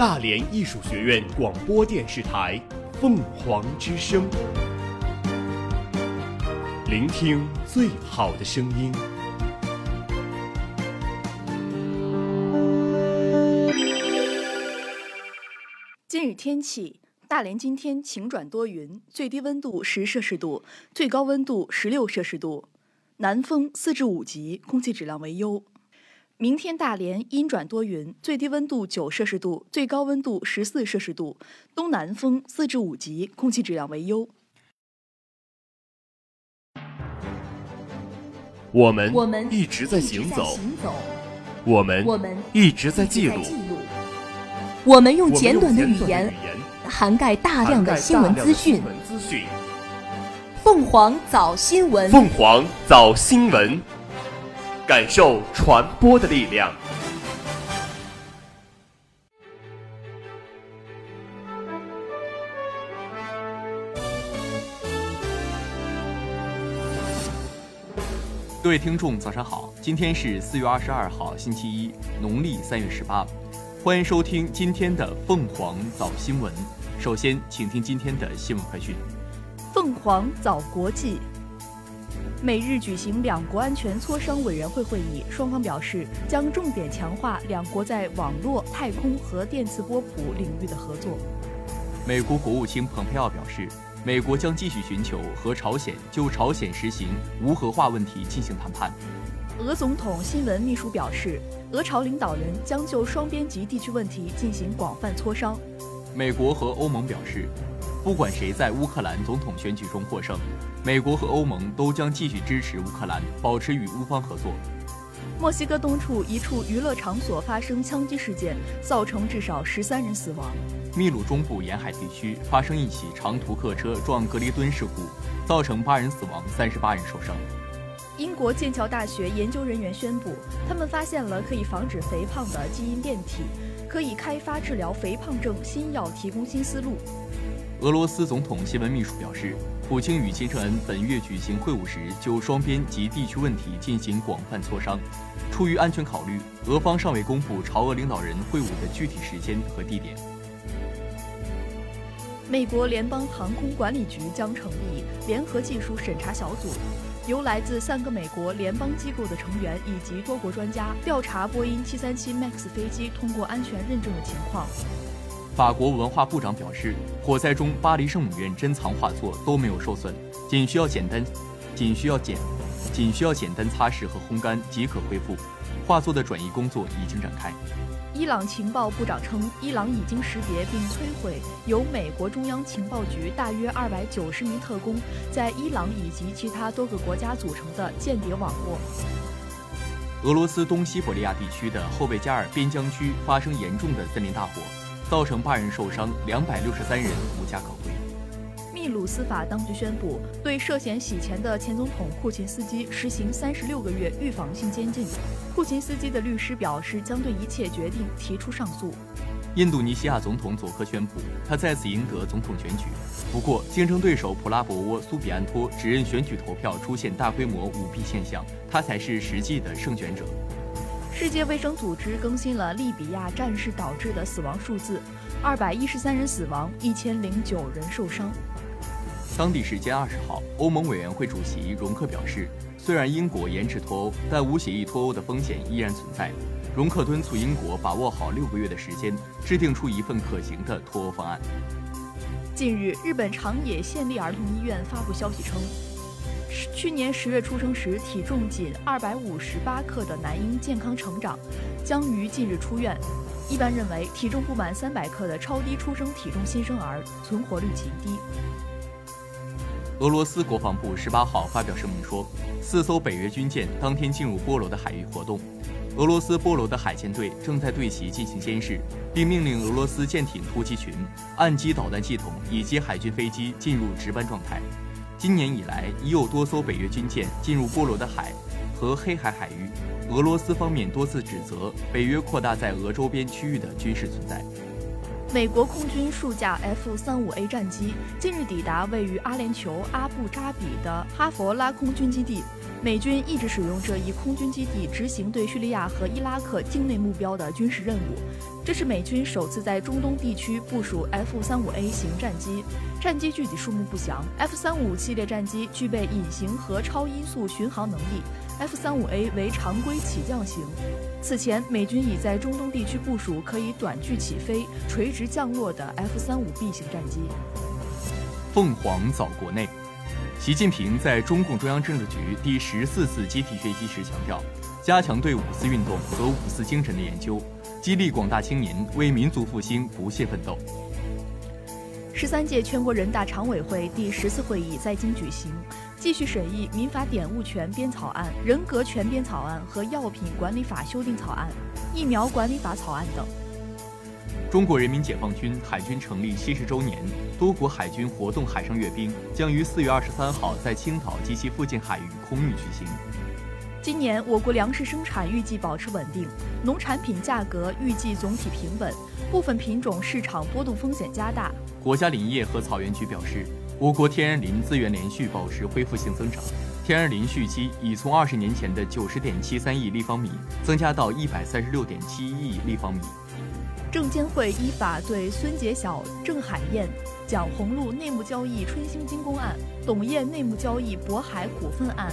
大连艺术学院广播电视台《凤凰之声》，聆听最好的声音。今日天气：大连今天晴转多云，最低温度十摄氏度，最高温度十六摄氏度，南风四至五级，空气质量为优。明天大连阴转多云，最低温度九摄氏度，最高温度十四摄氏度，东南风四至五级，空气质量为优。我们我们一直在行走，行走，我们我们一直在记录，我们用简短的语言涵盖大量的新闻大量的资讯新。闻资讯。凤凰早新闻，凤凰早新闻，感受传播的力量。各位听众，早上好！今天是四月二十二号，星期一，农历三月十八。欢迎收听今天的凤凰早新闻。首先，请听今天的新闻快讯。凤凰早国际。美日举行两国安全磋商委员会会议，双方表示将重点强化两国在网络、太空和电磁波谱领域的合作。美国国务卿蓬佩奥表示，美国将继续寻求和朝鲜就朝鲜实行无核化问题进行谈判。俄总统新闻秘书表示，俄朝领导人将就双边及地区问题进行广泛磋商。美国和欧盟表示，不管谁在乌克兰总统选举中获胜，美国和欧盟都将继续支持乌克兰，保持与乌方合作。墨西哥东处一处娱乐场所发生枪击事件，造成至少十三人死亡。秘鲁中部沿海地区发生一起长途客车撞隔离墩事故，造成八人死亡，三十八人受伤。英国剑桥大学研究人员宣布，他们发现了可以防止肥胖的基因变体，可以开发治疗肥胖症新药，提供新思路。俄罗斯总统新闻秘书表示，普京与金正恩本月举行会晤时，就双边及地区问题进行广泛磋商。出于安全考虑，俄方尚未公布朝俄领导人会晤的具体时间和地点。美国联邦航空管理局将成立联合技术审查小组，由来自三个美国联邦机构的成员以及多国专家调查波音737 MAX 飞机通过安全认证的情况。法国文化部长表示，火灾中巴黎圣母院珍藏画作都没有受损，仅需要简单，仅需要简，仅需要简单擦拭和烘干即可恢复。画作的转移工作已经展开。伊朗情报部长称，伊朗已经识别并摧毁由美国中央情报局大约二百九十名特工在伊朗以及其他多个国家组成的间谍网络。俄罗斯东西伯利亚地区的后贝加尔边疆区发生严重的森林大火，造成八人受伤，两百六十三人无家可归。秘鲁司法当局宣布，对涉嫌洗钱的前总统库琴斯基实行三十六个月预防性监禁。库琴斯基的律师表示，将对一切决定提出上诉。印度尼西亚总统佐科宣布，他再次赢得总统选举。不过，竞争对手普拉博沃苏比安托指认选举投票出现大规模舞弊现象，他才是实际的胜选者。世界卫生组织更新了利比亚战事导致的死亡数字：二百一十三人死亡，一千零九人受伤。当地时间二十号，欧盟委员会主席容克表示，虽然英国延迟脱欧，但无协议脱欧的风险依然存在。容克敦促英国把握好六个月的时间，制定出一份可行的脱欧方案。近日，日本长野县立儿童医院发布消息称，去年十月出生时体重仅二百五十八克的男婴健康成长，将于近日出院。一般认为，体重不满三百克的超低出生体重新生儿存活率极低。俄罗斯国防部十八号发表声明说，四艘北约军舰当天进入波罗的海域活动，俄罗斯波罗的海舰队正在对其进行监视，并命令俄罗斯舰艇突击群、岸基导弹系统以及海军飞机进入值班状态。今年以来，已有多艘北约军舰进入波罗的海和黑海海域，俄罗斯方面多次指责北约扩大在俄周边区域的军事存在。美国空军数架 F-35A 战机近日抵达位于阿联酋阿布扎比的哈佛拉空军基地。美军一直使用这一空军基地执行对叙利亚和伊拉克境内目标的军事任务。这是美军首次在中东地区部署 F-35A 型战机，战机具体数目不详。F-35 系列战机具备隐形和超音速巡航能力，F-35A 为常规起降型。此前，美军已在中东地区部署可以短距起飞、垂直降落的 F-35B 型战机。凤凰早国内，习近平在中共中央政治局第十四次集体学习时强调，加强对五四运动和五四精神的研究。激励广大青年为民族复兴不懈奋斗。十三届全国人大常委会第十次会议在京举行，继续审议民法典物权编草案、人格权编草案和药品管理法修订草案、疫苗管理法草案等。中国人民解放军海军成立七十周年，多国海军活动海上阅兵将于四月二十三号在青岛及其附近海域空域举行。今年我国粮食生产预计保持稳定，农产品价格预计总体平稳，部分品种市场波动风险加大。国家林业和草原局表示，我国天然林资源连续保持恢复性增长，天然林蓄积已从二十年前的九十点七三亿立方米增加到一百三十六点七一亿立方米。证监会依法对孙杰晓、郑海燕、蒋红路内幕交易春兴精工案、董燕内幕交易渤海股份案。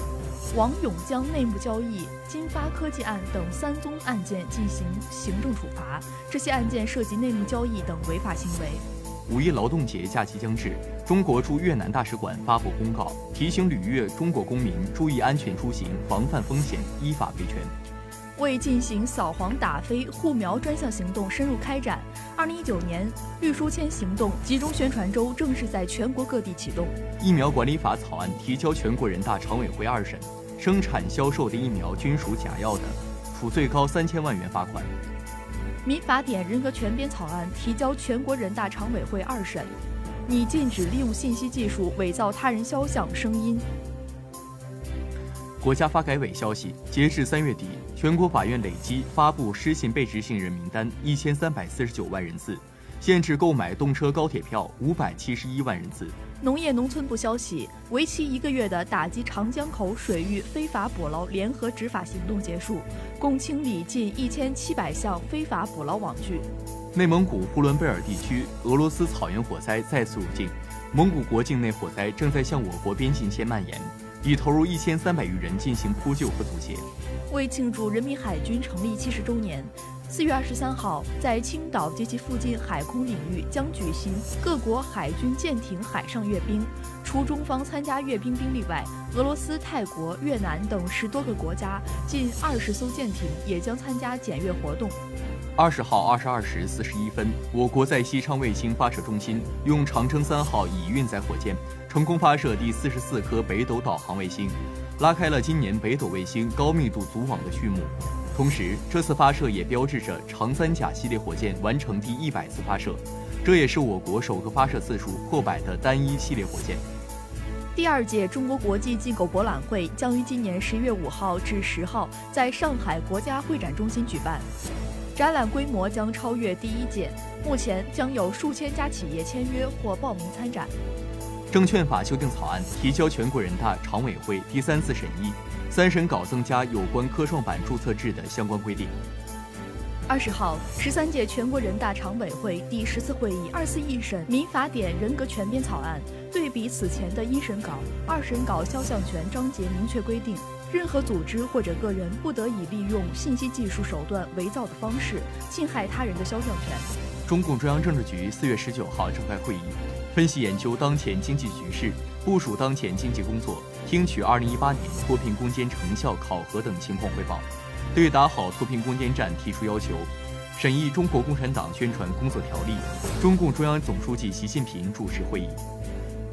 王永江内幕交易金发科技案等三宗案件进行行政处罚，这些案件涉及内幕交易等违法行为。五一劳动节假期将至，中国驻越南大使馆发布公告，提醒旅越中国公民注意安全出行，防范风险，依法维权。为进行扫黄打非、护苗专项行动深入开展，二零一九年绿书签行动集中宣传周正式在全国各地启动。疫苗管理法草案提交全国人大常委会二审。生产销售的疫苗均属假药的，处最高三千万元罚款。民法典人格权编草案提交全国人大常委会二审，拟禁止利用信息技术伪造他人肖像、声音。国家发改委消息，截至三月底，全国法院累计发布失信被执行人名单一千三百四十九万人次。限制购买动车高铁票五百七十一万人次。农业农村部消息，为期一个月的打击长江口水域非法捕捞联合执法行动结束，共清理近一千七百项非法捕捞网具。内蒙古呼伦贝尔地区俄罗斯草原火灾再次入境，蒙古国境内火灾正在向我国边境线蔓延，已投入一千三百余人进行扑救和阻截。为庆祝人民海军成立七十周年。四月二十三号，在青岛及其附近海空领域将举行各国海军舰艇海上阅兵。除中方参加阅兵兵力外，俄罗斯、泰国、越南等十多个国家近二十艘舰艇也将参加检阅活动。二十号二十二时四十一分，我国在西昌卫星发射中心用长征三号乙运载火箭成功发射第四十四颗北斗导航卫星，拉开了今年北斗卫星高密度组网的序幕。同时，这次发射也标志着长三甲系列火箭完成第一百次发射，这也是我国首个发射次数破百的单一系列火箭。第二届中国国际进口博览会将于今年十一月五号至十号在上海国家会展中心举办，展览规模将超越第一届，目前将有数千家企业签约或报名参展。证券法修订草案提交全国人大常委会第三次审议。三审稿增加有关科创板注册制的相关规定。二十号，十三届全国人大常委会第十次会议二次一审民法典人格权编草案。对比此前的一审稿、二审稿肖像权章节明确规定，任何组织或者个人不得以利用信息技术手段伪造的方式侵害他人的肖像权。中共中央政治局四月十九号召开会议，分析研究当前经济局势。部署当前经济工作，听取二零一八年脱贫攻坚成效考核等情况汇报，对打好脱贫攻坚战提出要求。审议《中国共产党宣传工作条例》，中共中央总书记习近平主持会议。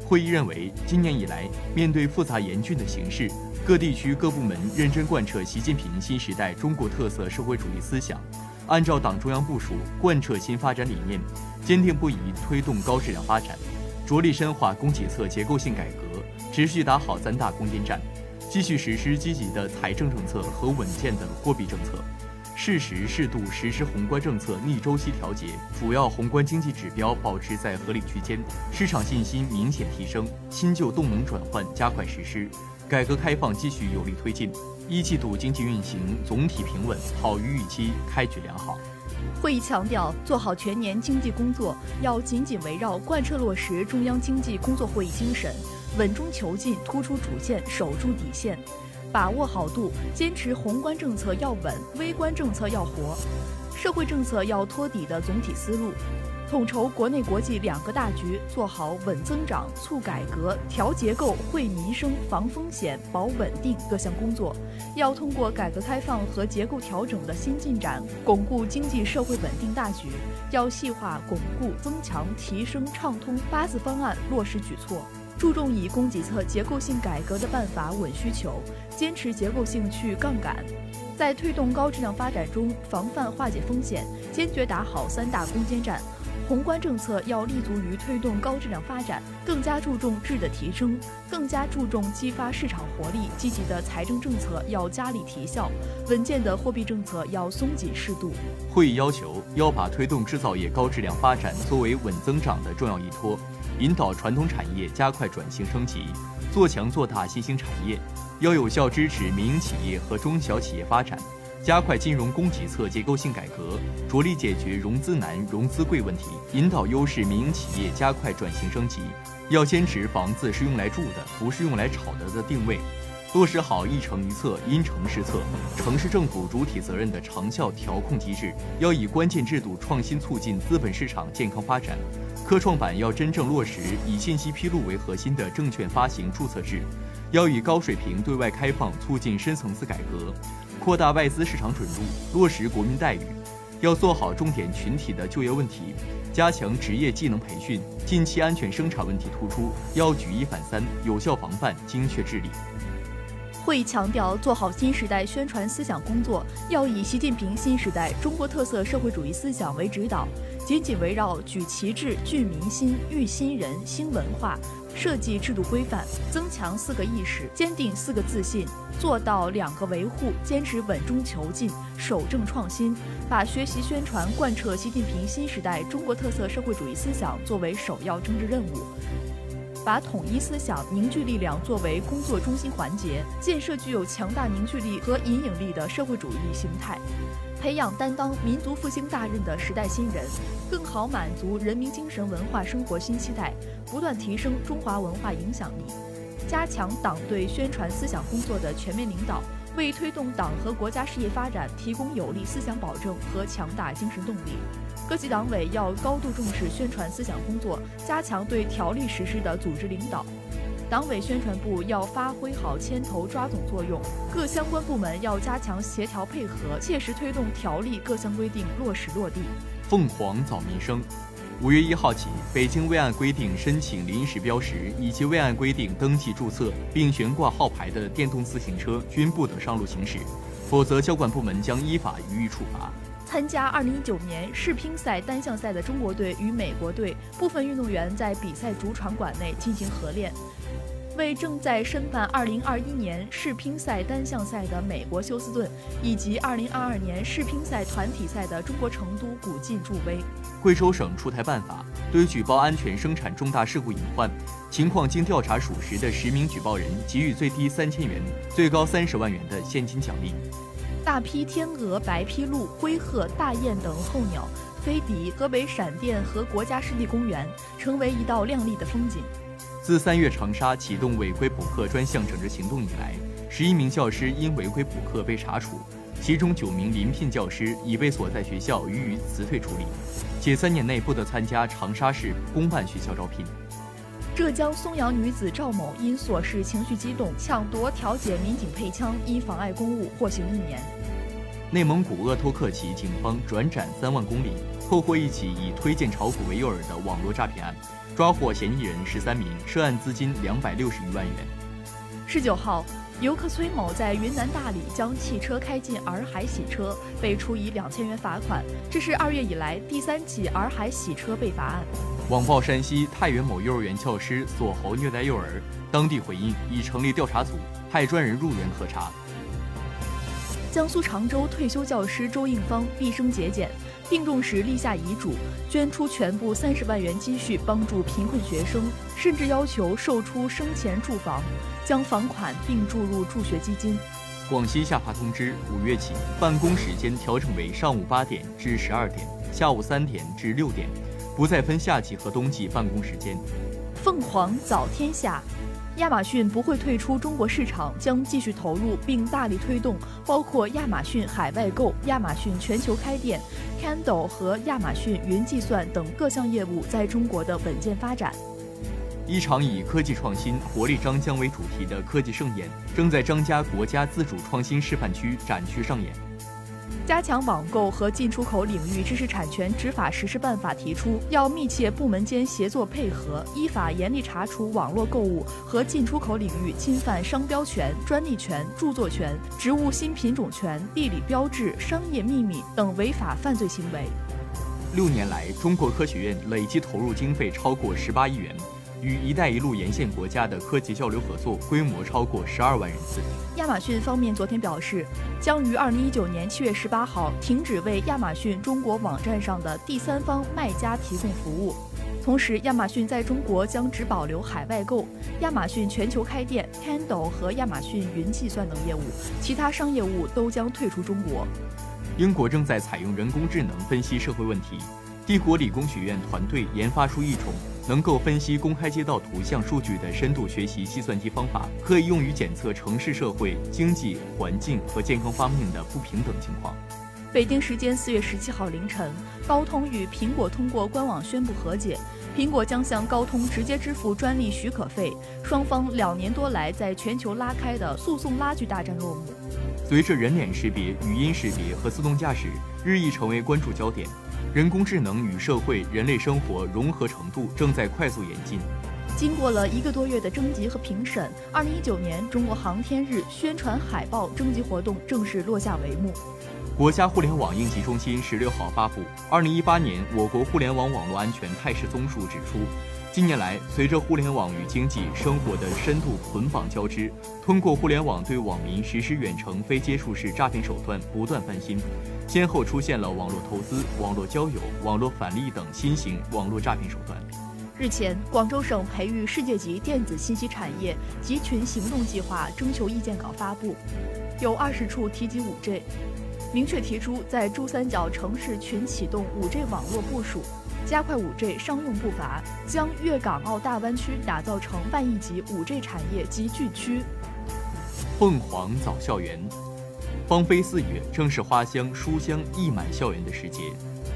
会议认为，今年以来，面对复杂严峻的形势，各地区各部门认真贯彻习近平新时代中国特色社会主义思想，按照党中央部署贯彻新发展理念，坚定不移推动高质量发展。着力深化供给侧结构性改革，持续打好三大攻坚战，继续实施积极的财政政策和稳健的货币政策，适时适度实施宏观政策逆周期调节，主要宏观经济指标保持在合理区间，市场信心明显提升，新旧动能转换加快实施，改革开放继续有力推进，一季度经济运行总体平稳，好于预期，开局良好。会议强调，做好全年经济工作要紧紧围绕贯彻落实中央经济工作会议精神，稳中求进，突出主线，守住底线，把握好度，坚持宏观政策要稳，微观政策要活，社会政策要托底的总体思路。统筹国内国际两个大局，做好稳增长、促改革、调结构、惠民生、防风险、保稳定各项工作。要通过改革开放和结构调整的新进展，巩固经济社会稳定大局。要细化、巩固、增强、提升、畅通八字方案落实举措，注重以供给侧结构性改革的办法稳需求，坚持结构性去杠杆。在推动高质量发展中，防范化解风险，坚决打好三大攻坚战。宏观政策要立足于推动高质量发展，更加注重质的提升，更加注重激发市场活力；积极的财政政策要加力提效，稳健的货币政策要松紧适度。会议要求要把推动制造业高质量发展作为稳增长的重要依托，引导传统产业加快转型升级，做强做大新兴产业，要有效支持民营企业和中小企业发展。加快金融供给侧结构性改革，着力解决融资难、融资贵问题，引导优势民营企业加快转型升级。要坚持房子是用来住的，不是用来炒的的定位，落实好一城一策、因城施策、城市政府主体责任的长效调控机制。要以关键制度创新促进资本市场健康发展。科创板要真正落实以信息披露为核心的证券发行注册制。要以高水平对外开放促进深层次改革。扩大外资市场准入，落实国民待遇，要做好重点群体的就业问题，加强职业技能培训。近期安全生产问题突出，要举一反三，有效防范，精确治理。会议强调，做好新时代宣传思想工作，要以习近平新时代中国特色社会主义思想为指导，紧紧围绕举旗帜、聚民心、育新人、兴文化。设计制度规范，增强四个意识，坚定四个自信，做到两个维护，坚持稳中求进，守正创新，把学习宣传贯彻习近平新时代中国特色社会主义思想作为首要政治任务，把统一思想、凝聚力量作为工作中心环节，建设具有强大凝聚力和引领力的社会主义形态。培养担当民族复兴大任的时代新人，更好满足人民精神文化生活新期待，不断提升中华文化影响力，加强党对宣传思想工作的全面领导，为推动党和国家事业发展提供有力思想保证和强大精神动力。各级党委要高度重视宣传思想工作，加强对条例实施的组织领导。党委宣传部要发挥好牵头抓总作用，各相关部门要加强协调配合，切实推动条例各项规定落实落地。凤凰早民生，五月一号起，北京未按规定申请临时标识以及未按规定登记注册并悬挂号牌的电动自行车均不得上路行驶，否则交管部门将依法予以处罚。参加2019年世乒赛单项赛的中国队与美国队部分运动员在比赛主场馆内进行合练。为正在申办2021年世乒赛单项赛的美国休斯顿，以及2022年世乒赛团体赛的中国成都鼓劲助威。贵州省出台办法，对举报安全生产重大事故隐患情况经调查属实的十名举报人，给予最低三千元、最高三十万元的现金奖励。大批天鹅、白披鹭、灰鹤、大雁等候鸟飞抵河北闪电和国家湿地公园，成为一道亮丽的风景。自三月长沙启动违规补课专项整治行动以来，十一名教师因违规补课被查处，其中九名临聘教师已被所在学校予以辞退处理，且三年内不得参加长沙市公办学校招聘。浙江松阳女子赵某因琐事情绪激动，抢夺调解民警配枪，因妨碍公务获刑一年。内蒙古鄂托克旗警方转展三万公里，破获一起以推荐炒股为诱饵的网络诈骗案。抓获嫌疑人十三名，涉案资金两百六十余万元。十九号，游客崔某在云南大理将汽车开进洱海洗车，被处以两千元罚款。这是二月以来第三起洱海洗车被罚案。网曝山西太原某幼儿园教师锁喉虐待幼儿，当地回应已成立调查组，派专人入园核查。江苏常州退休教师周应芳毕生节俭，病重时立下遗嘱，捐出全部三十万元积蓄帮助贫困学生，甚至要求售出生前住房，将房款并注入助学基金。广西下发通知，五月起办公时间调整为上午八点至十二点，下午三点至六点，不再分夏季和冬季办公时间。凤凰早天下。亚马逊不会退出中国市场，将继续投入并大力推动包括亚马逊海外购、亚马逊全球开店、Kindle 和亚马逊云计算等各项业务在中国的稳健发展。一场以科技创新、活力张江为主题的科技盛宴正在张家国家自主创新示范区展区上演。加强网购和进出口领域知识产权执法实施办法提出，要密切部门间协作配合，依法严厉查处网络购物和进出口领域侵犯商标权、专利权、著作权、植物新品种权、地理标志、商业秘密等违法犯罪行为。六年来，中国科学院累计投入经费超过十八亿元。与“一带一路”沿线国家的科技交流合作规模超过十二万人次。亚马逊方面昨天表示，将于二零一九年七月十八号停止为亚马逊中国网站上的第三方卖家提供服务。同时，亚马逊在中国将只保留海外购、亚马逊全球开店、Kindle 和亚马逊云计算等业务，其他商业务都将退出中国。英国正在采用人工智能分析社会问题。帝国理工学院团队研发出一种能够分析公开街道图像数据的深度学习计算机方法，可以用于检测城市社会、经济、环境和健康方面的不平等情况。北京时间四月十七号凌晨，高通与苹果通过官网宣布和解，苹果将向高通直接支付专利许可费，双方两年多来在全球拉开的诉讼拉锯大战落幕。随着人脸识别、语音识别和自动驾驶日益成为关注焦点。人工智能与社会、人类生活融合程度正在快速演进。经过了一个多月的征集和评审，二零一九年中国航天日宣传海报征集活动正式落下帷幕。国家互联网应急中心十六号发布《二零一八年我国互联网网络安全态势综述》，指出。近年来，随着互联网与经济生活的深度捆绑交织，通过互联网对网民实施远程非接触式诈骗手段不断翻新，先后出现了网络投资、网络交友、网络返利等新型网络诈骗手段。日前，广州省培育世界级电子信息产业集群行动计划征求意见稿发布，有二十处提及五 G，明确提出在珠三角城市群启动五 G 网络部署。加快 5G 商用步伐，将粤港澳大湾区打造成万亿级 5G 产业集聚区。凤凰早校园，芳菲四月，正是花香书香溢满校园的时节。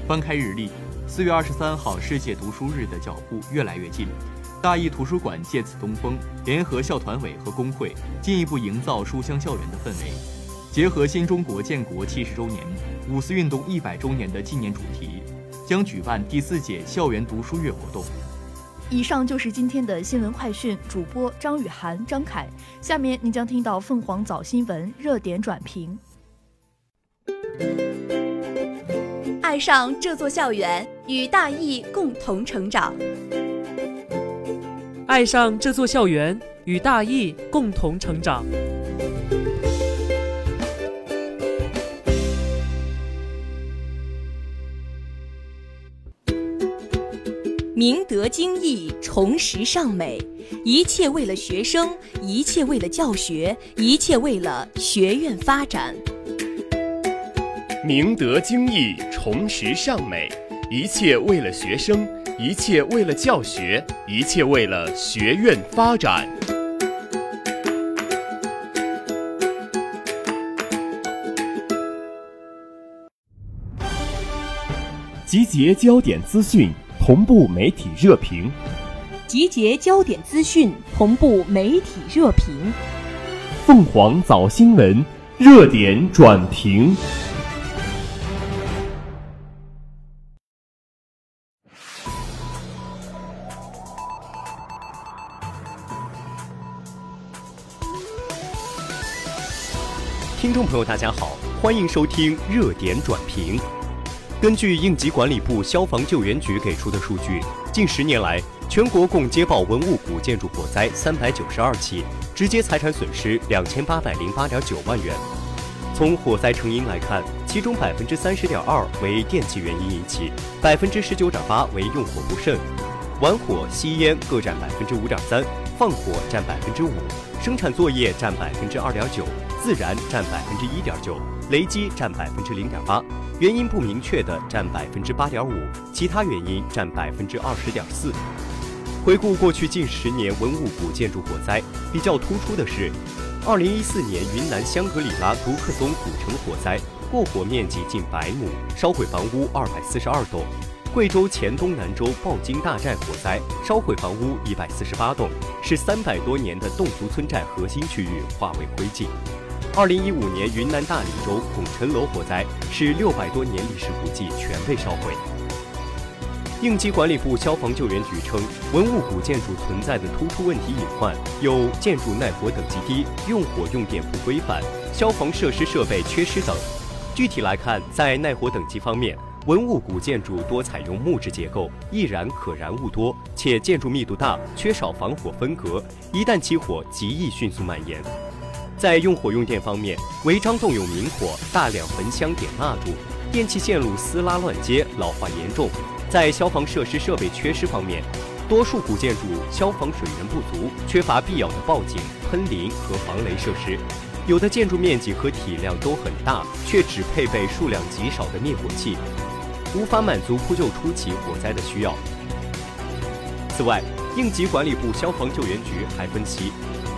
翻开日历，四月二十三号世界读书日的脚步越来越近。大义图书馆借此东风，联合校团委和工会，进一步营造书香校园的氛围。结合新中国建国七十周年、五四运动一百周年的纪念主题。将举办第四届校园读书月活动。以上就是今天的新闻快讯，主播张雨涵、张凯。下面您将听到凤凰早新闻热点转评。爱上这座校园，与大义共同成长。爱上这座校园，与大义共同成长。明德精义，崇实尚美，一切为了学生，一切为了教学，一切为了学院发展。明德精义，崇实尚美，一切为了学生，一切为了教学，一切为了学院发展。集结焦点资讯。同步媒体热评，集结焦点资讯，同步媒体热评。凤凰早新闻热点转评。听众朋友，大家好，欢迎收听热点转评。根据应急管理部消防救援局给出的数据，近十年来，全国共接报文物古建筑火灾三百九十二起，直接财产损失两千八百零八点九万元。从火灾成因来看，其中百分之三十点二为电气原因引起，百分之十九点八为用火不慎，玩火、吸烟各占百分之五点三，放火占百分之五，生产作业占百分之二点九，自燃占百分之一点九，雷击占百分之零点八，原因不明确的占百分之八点五，其他原因占百分之二十点四。回顾过去近十年文物古建筑火灾，比较突出的是，二零一四年云南香格里拉独克宗古城火灾，过火面积近百亩，烧毁房屋二百四十二栋；贵州黔东南州报金大寨火灾，烧毁房屋一百四十八栋，是三百多年的侗族村寨核心区域化为灰烬。二零一五年云南大理州孔陈楼火灾，使六百多年历史古迹全被烧毁。应急管理部消防救援局称，文物古建筑存在的突出问题隐患有建筑耐火等级低、用火用电不规范、消防设施设备缺失等。具体来看，在耐火等级方面，文物古建筑多采用木质结构，易燃可燃物多，且建筑密度大，缺少防火分隔，一旦起火极易迅速蔓延。在用火用电方面，违章动用明火，大量焚香点蜡烛，电气线路撕拉乱接，老化严重。在消防设施设备缺失方面，多数古建筑消防水源不足，缺乏必要的报警、喷淋和防雷设施。有的建筑面积和体量都很大，却只配备数量极少的灭火器，无法满足扑救初期火灾的需要。此外，应急管理部消防救援局还分析。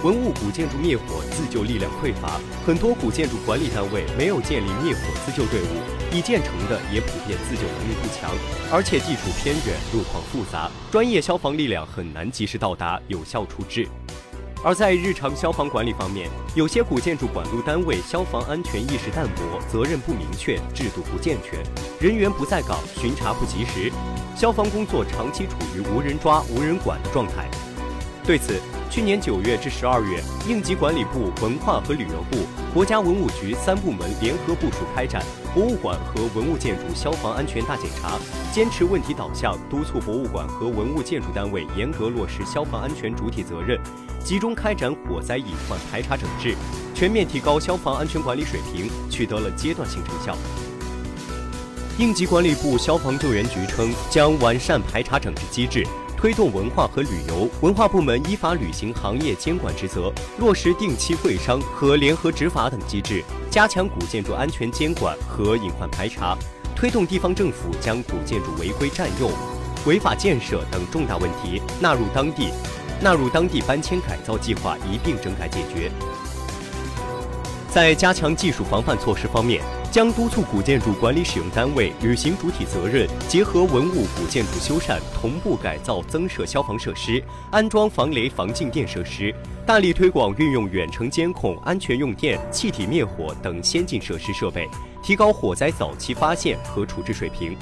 文物古建筑灭火自救力量匮乏，很多古建筑管理单位没有建立灭火自救队伍，已建成的也普遍自救能力不强，而且地处偏远，路况复杂，专业消防力量很难及时到达，有效处置。而在日常消防管理方面，有些古建筑管路单位消防安全意识淡薄，责任不明确，制度不健全，人员不在岗，巡查不及时，消防工作长期处于无人抓、无人管的状态。对此，去年九月至十二月，应急管理部、文化和旅游部、国家文物局三部门联合部署开展博物馆和文物建筑消防安全大检查，坚持问题导向，督促博物馆和文物建筑单位严格落实消防安全主体责任，集中开展火灾隐患排查整治，全面提高消防安全管理水平，取得了阶段性成效。应急管理部消防救援局称，将完善排查整治机制。推动文化和旅游文化部门依法履行行业监管职责，落实定期会商和联合执法等机制，加强古建筑安全监管和隐患排查，推动地方政府将古建筑违规占用、违法建设等重大问题纳入当地纳入当地搬迁改造计划一并整改解决。在加强技术防范措施方面。将督促古建筑管理使用单位履行主体责任，结合文物古建筑修缮，同步改造增设消防设施，安装防雷防静电设施，大力推广运用远程监控、安全用电、气体灭火等先进设施设备，提高火灾早期发现和处置水平。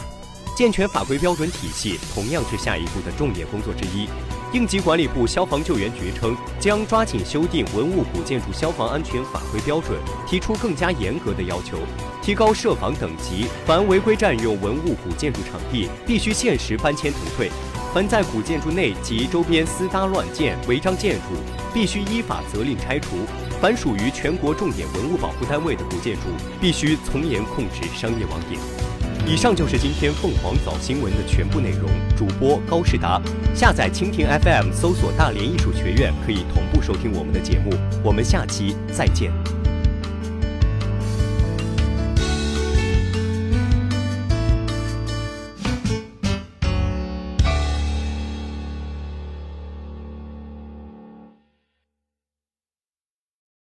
健全法规标准体系同样是下一步的重点工作之一。应急管理部消防救援局称，将抓紧修订文物古建筑消防安全法规标准，提出更加严格的要求，提高设防等级。凡违规占用文物古建筑场地，必须限时搬迁腾退；凡在古建筑内及周边私搭乱建、违章建筑，必须依法责令拆除；凡属于全国重点文物保护单位的古建筑，必须从严控制商业网点。以上就是今天凤凰早新闻的全部内容。主播高世达，下载蜻蜓 FM，搜索大连艺术学院，可以同步收听我们的节目。我们下期再见。